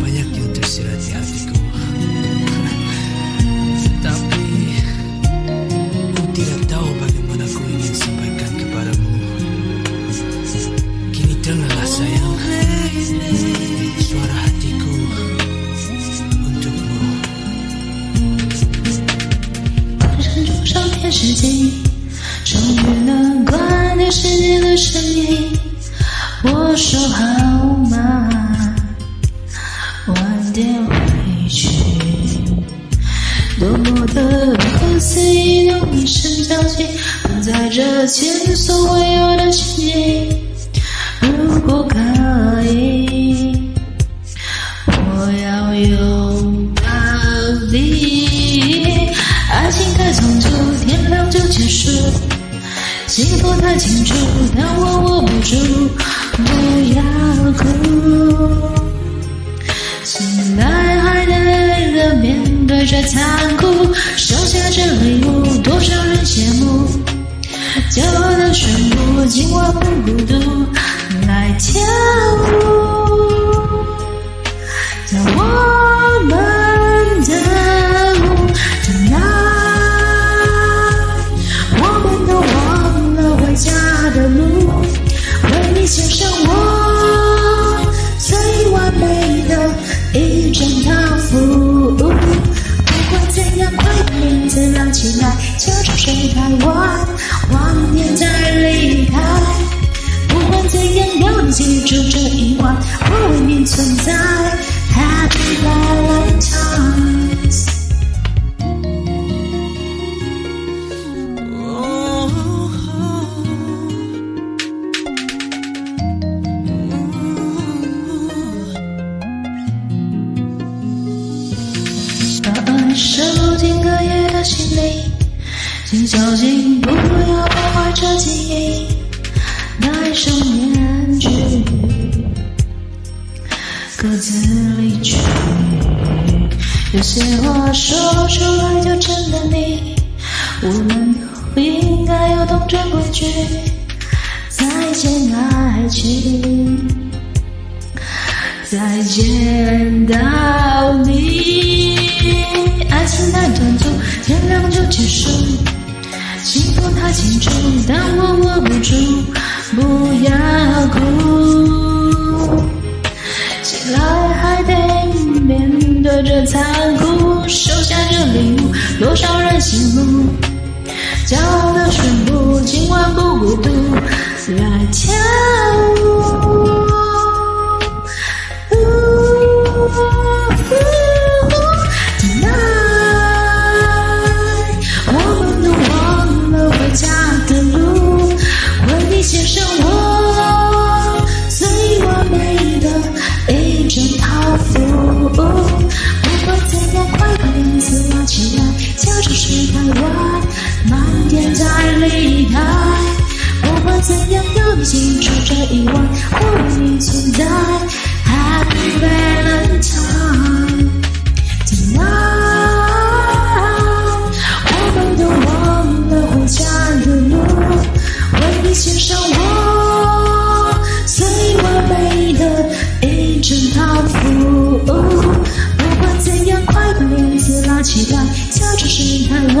banyak yang tersirat di hatiku tetapi ku tidak tahu bagaimana ku ingin sampaikan kepadamu kini dengarlah sayang suara hatiku untukmu 关于十年的生命，我说好吗？去，多么的不可思议，用一生交集，存在着前所未有的奇迹。如果可以，我要拥抱你。爱情太匆促，天亮就结束，幸福太清楚，但我握不住。不要哭，醒来残酷，收下这礼起来，假装睡太晚，晚点再心里，请小心不要破坏这记忆。戴上面具，各自离去。有些话说出来就真的腻，我们都应该要懂这规矩。再见，爱情，再见到你。爱情太短促，天亮就结束。幸福太清楚，但我握不住。不要哭，醒来还得面对着残酷，收下这礼物，多少人羡慕。骄傲的宣布，今晚不孤独，来跳舞。怎样，要你记住这一晚，我为你存在。Happy Valentine 怎么。我们都忘了回家的路，为你献上我最完美的一整套服务。不管怎样，快把帘子拉起来，假装睡太晚，